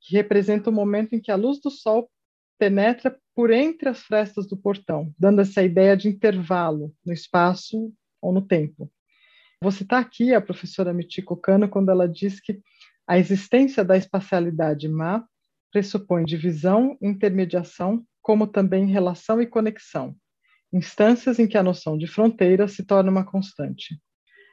que representa o momento em que a luz do sol penetra por entre as frestas do portão, dando essa ideia de intervalo no espaço ou no tempo. Vou citar aqui a professora Michiko Kano quando ela diz que a existência da espacialidade má pressupõe divisão, intermediação, como também relação e conexão, instâncias em que a noção de fronteira se torna uma constante.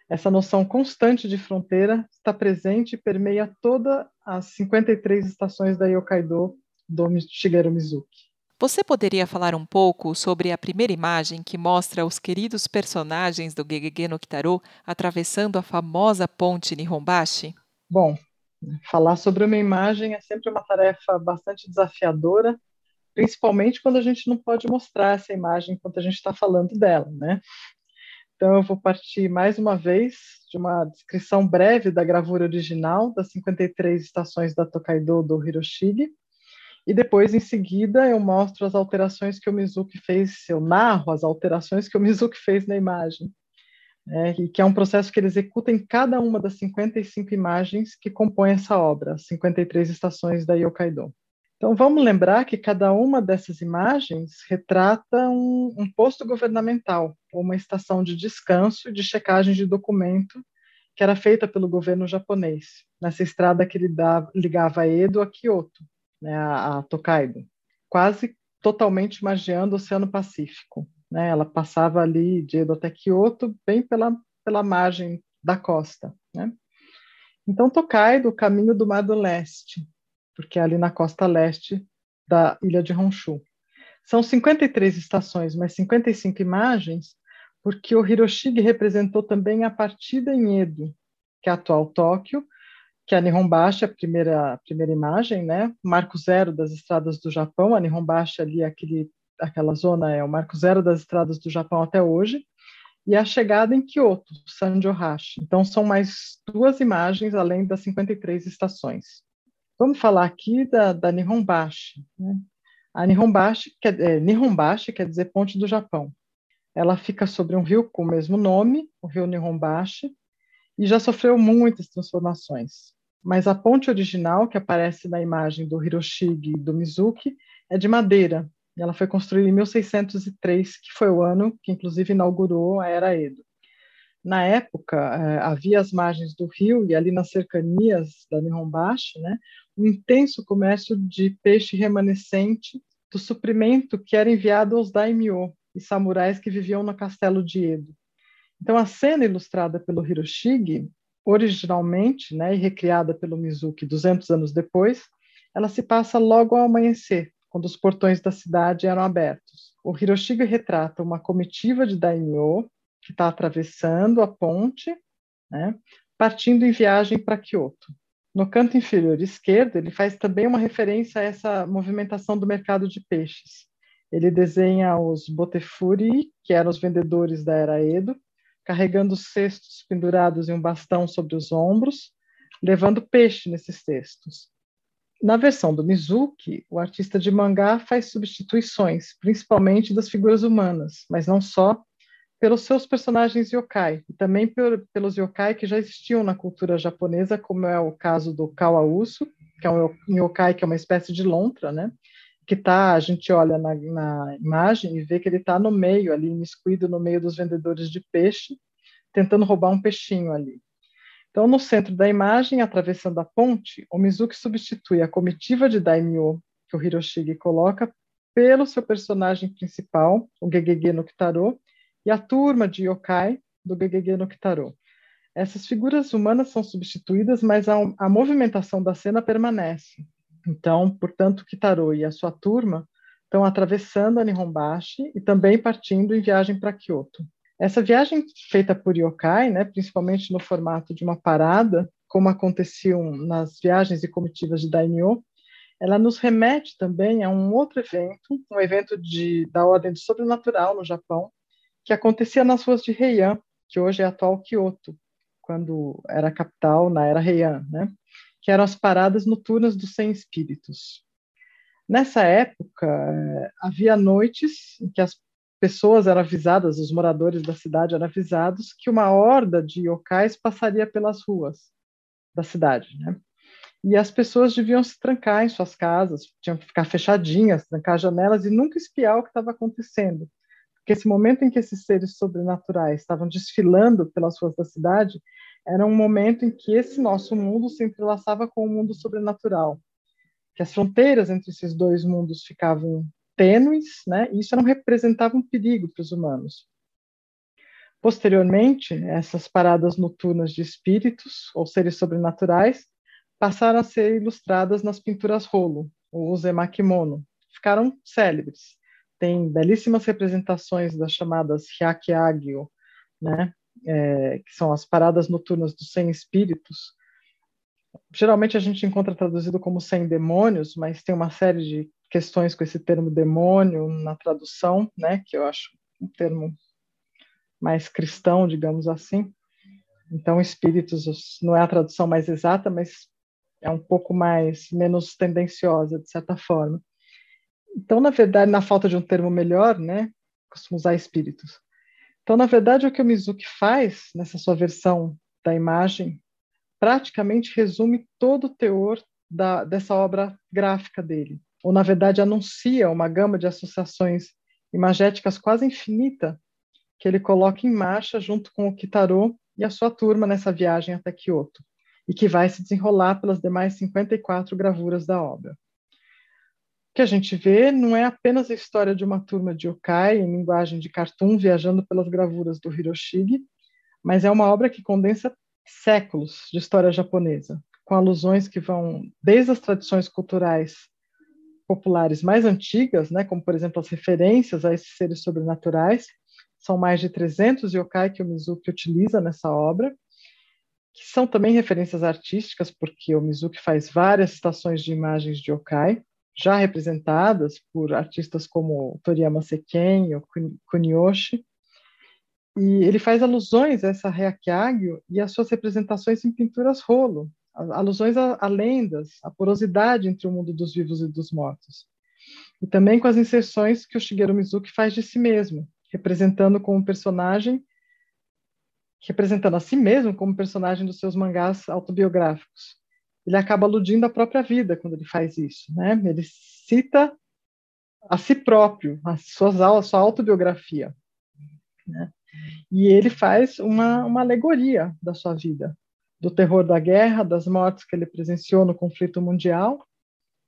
Essa noção constante de fronteira está presente e permeia todas as 53 estações da Yokkaido do Shigeru Mizuki. Você poderia falar um pouco sobre a primeira imagem que mostra os queridos personagens do Gegege no Kitaro atravessando a famosa ponte Nihonbashi? Bom, falar sobre uma imagem é sempre uma tarefa bastante desafiadora, principalmente quando a gente não pode mostrar essa imagem enquanto a gente está falando dela, né? Então eu vou partir mais uma vez de uma descrição breve da gravura original das 53 estações da Tokaido do Hiroshige, e depois, em seguida, eu mostro as alterações que o Mizuki fez, eu narro as alterações que o Mizuki fez na imagem, né, e que é um processo que ele executa em cada uma das 55 imagens que compõem essa obra, as 53 estações da Yokkaido. Então, vamos lembrar que cada uma dessas imagens retrata um, um posto governamental, ou uma estação de descanso e de checagem de documento que era feita pelo governo japonês, nessa estrada que ligava Edo a Kyoto né, a, Tokaido, quase totalmente margeando o Oceano Pacífico. Né? Ela passava ali de Edo até Kyoto, bem pela, pela margem da costa. Né? Então, Tokaido, o caminho do Mar do Leste, porque é ali na costa leste da ilha de Honshu. São 53 estações, mas 55 imagens, porque o Hiroshige representou também a partida em Edo, que é a atual Tóquio, que a Nihonbashi, a primeira, a primeira imagem, né? Marco zero das estradas do Japão, a Nihonbashi ali, aquele, aquela zona é o marco zero das estradas do Japão até hoje, e a chegada em Kyoto, Sanjohashi. Então, são mais duas imagens, além das 53 estações. Vamos falar aqui da, da Nihonbashi. Né? A Nihonbashi quer, é, Nihonbashi quer dizer ponte do Japão. Ela fica sobre um rio com o mesmo nome, o rio Nihonbashi, e já sofreu muitas transformações mas a ponte original, que aparece na imagem do Hiroshige e do Mizuki, é de madeira. Ela foi construída em 1603, que foi o ano que, inclusive, inaugurou a Era Edo. Na época, eh, havia as margens do rio e ali nas cercanias da Nihonbashi, né, um intenso comércio de peixe remanescente do suprimento que era enviado aos daimyo e samurais que viviam no castelo de Edo. Então, a cena ilustrada pelo Hiroshige, originalmente, né, e recriada pelo Mizuki 200 anos depois, ela se passa logo ao amanhecer, quando os portões da cidade eram abertos. O Hiroshige retrata uma comitiva de daimyo que está atravessando a ponte, né, partindo em viagem para Kyoto. No canto inferior esquerdo, ele faz também uma referência a essa movimentação do mercado de peixes. Ele desenha os botefuri, que eram os vendedores da era Edo, carregando cestos pendurados em um bastão sobre os ombros, levando peixe nesses cestos. Na versão do Mizuki, o artista de mangá faz substituições, principalmente das figuras humanas, mas não só, pelos seus personagens yokai, e também por, pelos yokai que já existiam na cultura japonesa, como é o caso do Kawausu, que é um yokai que é uma espécie de lontra, né? Que tá, a gente olha na, na imagem e vê que ele está no meio ali, imiscuído no meio dos vendedores de peixe, tentando roubar um peixinho ali. Então, no centro da imagem, atravessando a ponte, o Mizuki substitui a comitiva de daimyo que o Hiroshige coloca pelo seu personagem principal, o Gegege no Kitaro, e a turma de yokai do Gegege no Kitaro. Essas figuras humanas são substituídas, mas a, a movimentação da cena permanece. Então, portanto, Kitaro e a sua turma estão atravessando a Nihonbashi e também partindo em viagem para Kyoto. Essa viagem feita por yokai, né, principalmente no formato de uma parada, como aconteciam nas viagens e comitivas de daimyo, ela nos remete também a um outro evento, um evento de, da ordem do sobrenatural no Japão, que acontecia nas ruas de Heian, que hoje é a atual Kyoto, quando era capital na era Heian, né? Que eram as paradas noturnas dos cem espíritos. Nessa época, eh, havia noites em que as pessoas eram avisadas, os moradores da cidade eram avisados que uma horda de yokais passaria pelas ruas da cidade, né? E as pessoas deviam se trancar em suas casas, tinham que ficar fechadinhas, trancar janelas e nunca espiar o que estava acontecendo. Porque esse momento em que esses seres sobrenaturais estavam desfilando pelas ruas da cidade era um momento em que esse nosso mundo se entrelaçava com o mundo sobrenatural. Que as fronteiras entre esses dois mundos ficavam tênues, né? E isso não representava um perigo para os humanos. Posteriormente, essas paradas noturnas de espíritos ou seres sobrenaturais passaram a ser ilustradas nas pinturas rolo, ou emakimono. Ficaram célebres. Tem belíssimas representações das chamadas hyakyagyo, né? É, que são as paradas noturnas dos 100 espíritos. Geralmente a gente encontra traduzido como 100 demônios, mas tem uma série de questões com esse termo demônio na tradução, né, que eu acho um termo mais cristão, digamos assim. Então, espíritos não é a tradução mais exata, mas é um pouco mais menos tendenciosa de certa forma. Então, na verdade, na falta de um termo melhor, né, costumo usar espíritos. Então, na verdade, o que o Mizuki faz nessa sua versão da imagem praticamente resume todo o teor da, dessa obra gráfica dele ou na verdade anuncia uma gama de associações imagéticas quase infinita que ele coloca em marcha junto com o Kitaro e a sua turma nessa viagem até Kyoto, e que vai se desenrolar pelas demais 54 gravuras da obra. Que a gente vê não é apenas a história de uma turma de yokai em linguagem de cartoon viajando pelas gravuras do Hiroshige, mas é uma obra que condensa séculos de história japonesa, com alusões que vão desde as tradições culturais populares mais antigas, né, como por exemplo as referências a esses seres sobrenaturais, são mais de 300 yokai que o Mizuki utiliza nessa obra, que são também referências artísticas, porque o Mizuki faz várias citações de imagens de yokai, já representadas por artistas como Toriyama Seken ou Kuniyoshi, e ele faz alusões a essa Reakyagyo e as suas representações em pinturas rolo, alusões a, a, lendas, a porosidade entre o mundo dos vivos e dos mortos. E também com as inserções que o Shigeru Mizuki faz de si mesmo, representando como personagem, representando a si mesmo como personagem dos seus mangás autobiográficos. Ele acaba aludindo à própria vida quando ele faz isso, né? Ele cita a si próprio, a sua, a sua autobiografia, né? E ele faz uma, uma alegoria da sua vida, do terror da guerra, das mortes que ele presenciou no conflito mundial,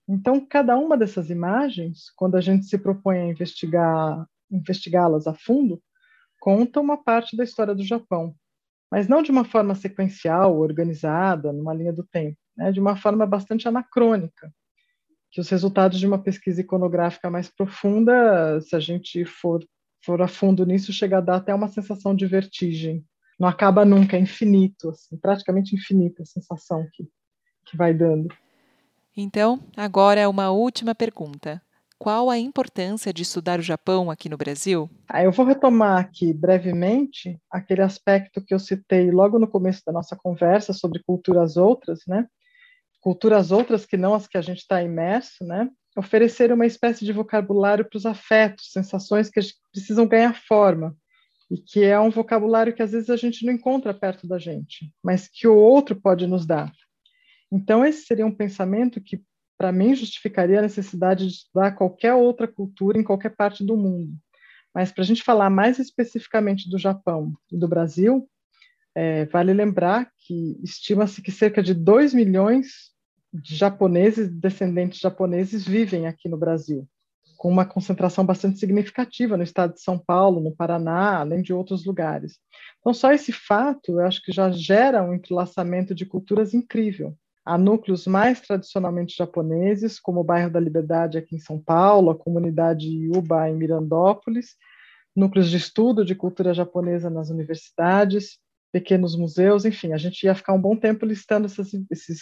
Então, cada uma dessas imagens, quando a gente se propõe a investigar, investigá-las a fundo, conta uma parte da história do Japão, mas não de uma forma sequencial, organizada, numa linha do tempo, né? de uma forma bastante anacrônica, que os resultados de uma pesquisa iconográfica mais profunda, se a gente for, for a fundo nisso, chega a dar até uma sensação de vertigem. Não acaba nunca, é infinito, assim, praticamente infinita a sensação que, que vai dando. Então, agora é uma última pergunta. Qual a importância de estudar o Japão aqui no Brasil? Ah, eu vou retomar aqui brevemente aquele aspecto que eu citei logo no começo da nossa conversa sobre culturas outras, né? Culturas outras que não as que a gente está imerso, né? Oferecer uma espécie de vocabulário para os afetos, sensações que precisam ganhar forma e que é um vocabulário que às vezes a gente não encontra perto da gente, mas que o outro pode nos dar. Então, esse seria um pensamento que, para mim, justificaria a necessidade de estudar qualquer outra cultura em qualquer parte do mundo. Mas, para a gente falar mais especificamente do Japão e do Brasil, é, vale lembrar que estima-se que cerca de 2 milhões de japoneses, descendentes japoneses, vivem aqui no Brasil, com uma concentração bastante significativa no estado de São Paulo, no Paraná, além de outros lugares. Então, só esse fato, eu acho que já gera um entrelaçamento de culturas incrível. Há núcleos mais tradicionalmente japoneses, como o bairro da Liberdade aqui em São Paulo, a comunidade Yuba em Mirandópolis, núcleos de estudo de cultura japonesa nas universidades, pequenos museus, enfim, a gente ia ficar um bom tempo listando esses, esses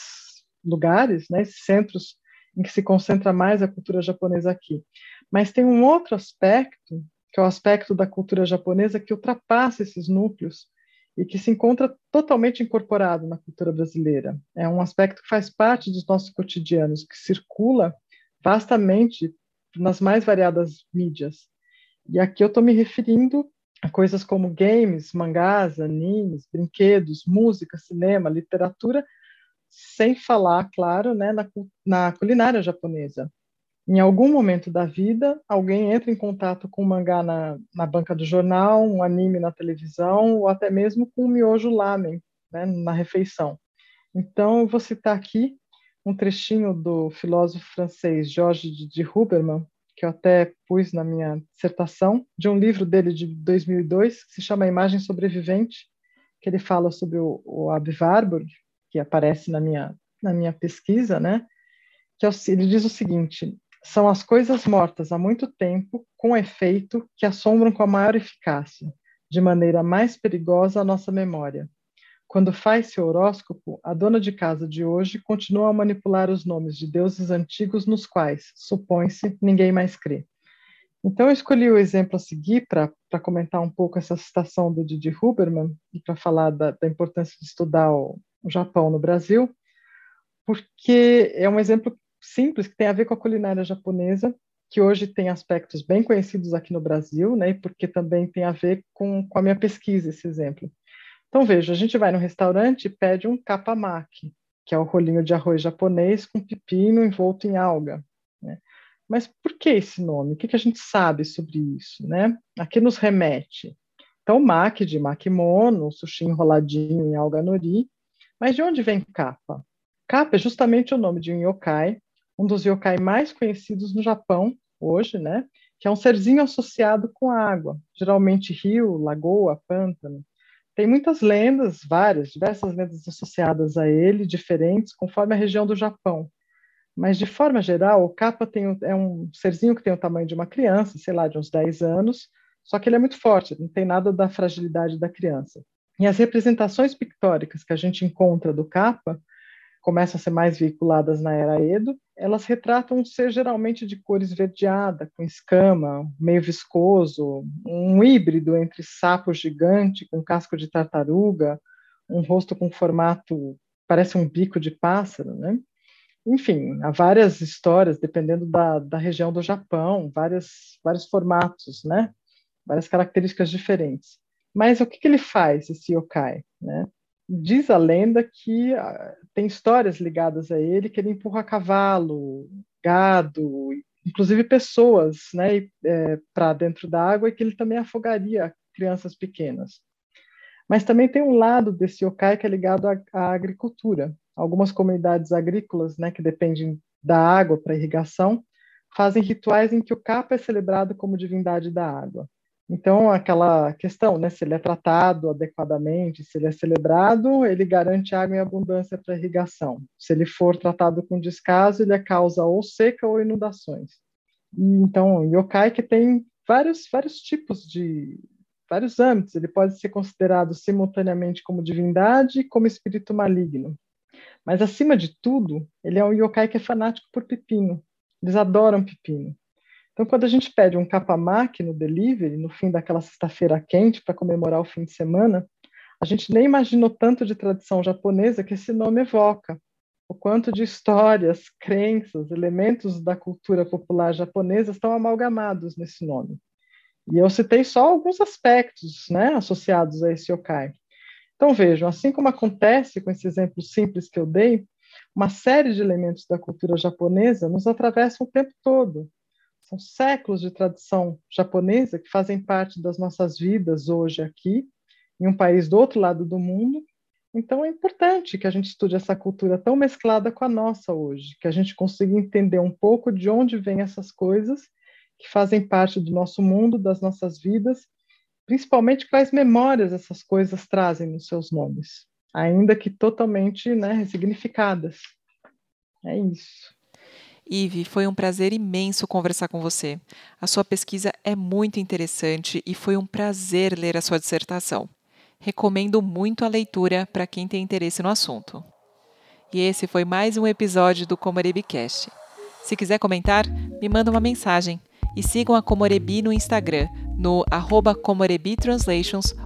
lugares, né, esses centros em que se concentra mais a cultura japonesa aqui. Mas tem um outro aspecto, que é o aspecto da cultura japonesa que ultrapassa esses núcleos e que se encontra totalmente incorporado na cultura brasileira. É um aspecto que faz parte dos nossos cotidianos, que circula vastamente nas mais variadas mídias. E aqui eu estou me referindo coisas como games, mangás, animes, brinquedos, música, cinema, literatura, sem falar, claro, né, na, na culinária japonesa. Em algum momento da vida, alguém entra em contato com um mangá na, na banca do jornal, um anime na televisão, ou até mesmo com um miojo lamen né, na refeição. Então, eu vou citar aqui um trechinho do filósofo francês Georges de Huberman, que eu até pus na minha dissertação, de um livro dele de 2002, que se chama Imagem Sobrevivente, que ele fala sobre o, o Ab Warburg, que aparece na minha, na minha pesquisa, né? que é ele diz o seguinte: são as coisas mortas há muito tempo, com efeito, que assombram com a maior eficácia, de maneira mais perigosa a nossa memória. Quando faz seu horóscopo, a dona de casa de hoje continua a manipular os nomes de deuses antigos nos quais, supõe-se, ninguém mais crê. Então, eu escolhi o exemplo a seguir para comentar um pouco essa citação do Didi Huberman e para falar da, da, importância de estudar o, o Japão no Brasil, porque é um exemplo simples que tem a ver com a culinária japonesa, que hoje tem aspectos bem conhecidos aqui no Brasil, né, porque também tem a ver com, com a minha pesquisa, esse exemplo. Então, veja, a gente vai no restaurante e pede um kapamaki, que é o rolinho de arroz japonês com pepino envolto em alga. Né? Mas por que esse nome? O que, que a gente sabe sobre isso? Né? Aqui nos remete. Então, maki de makimono, sushi enroladinho em alga nori. Mas de onde vem capa? Capa é justamente o nome de um yokai um dos yokai mais conhecidos no Japão hoje, né? Que é um serzinho associado com água, geralmente rio, lagoa, pântano. Tem muitas lendas, várias, diversas lendas associadas a ele, diferentes, conforme a região do Japão. Mas, de forma geral, o capa tem, é um serzinho que tem o tamanho de uma criança, sei lá, de uns 10 anos, só que ele é muito forte, não tem nada da fragilidade da criança. E as representações pictóricas que a gente encontra do capa começam a ser mais veiculadas na era Edo, elas retratam um ser geralmente de cor esverdeada, com escama, meio viscoso, um híbrido entre sapo gigante com casco de tartaruga, um rosto com formato parece um bico de pássaro, né? Enfim, há várias histórias, dependendo da, da região do Japão, várias, vários formatos, né? Várias características diferentes. Mas o que, que ele faz, esse yokai, né? Diz a lenda que uh, tem histórias ligadas a ele, que ele empurra cavalo, gado, inclusive pessoas, né, é, para dentro da água e que ele também afogaria crianças pequenas. Mas também tem um lado desse yokai que é ligado à, à agricultura. Algumas comunidades agrícolas, né, que dependem da água para irrigação, fazem rituais em que o capa é celebrado como divindade da água. Então, aquela questão, né, se ele é tratado adequadamente, se ele é celebrado, ele garante água em abundância para irrigação. Se ele for tratado com descaso, ele é causa ou seca ou inundações. E, então, yokai que tem vários, vários tipos de, vários âmbitos. Ele pode ser considerado simultaneamente como divindade e como espírito maligno. Mas, acima de tudo, ele é um yokai que é fanático por pepino. Eles adoram pepino. Então, quando a gente pede um capamac no delivery, no fim daquela sexta-feira quente, para comemorar o fim de semana, a gente nem imaginou tanto de tradição japonesa que esse nome evoca. O quanto de histórias, crenças, elementos da cultura popular japonesa estão amalgamados nesse nome. E eu citei só alguns aspectos né, associados a esse yokai. Então, vejam, assim como acontece com esse exemplo simples que eu dei, uma série de elementos da cultura japonesa nos atravessam o tempo todo, são séculos de tradição japonesa que fazem parte das nossas vidas hoje aqui, em um país do outro lado do mundo. Então é importante que a gente estude essa cultura tão mesclada com a nossa hoje, que a gente consiga entender um pouco de onde vêm essas coisas que fazem parte do nosso mundo, das nossas vidas, principalmente quais memórias essas coisas trazem nos seus nomes, ainda que totalmente né, ressignificadas. É isso. Ive, foi um prazer imenso conversar com você. A sua pesquisa é muito interessante e foi um prazer ler a sua dissertação. Recomendo muito a leitura para quem tem interesse no assunto. E esse foi mais um episódio do Comorebicast. Se quiser comentar, me manda uma mensagem e sigam a Comorebi no Instagram, no arroba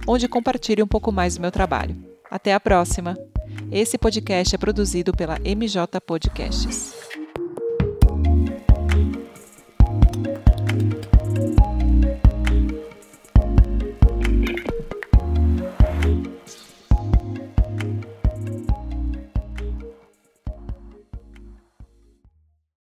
onde compartilho um pouco mais do meu trabalho. Até a próxima! Esse podcast é produzido pela MJ Podcasts.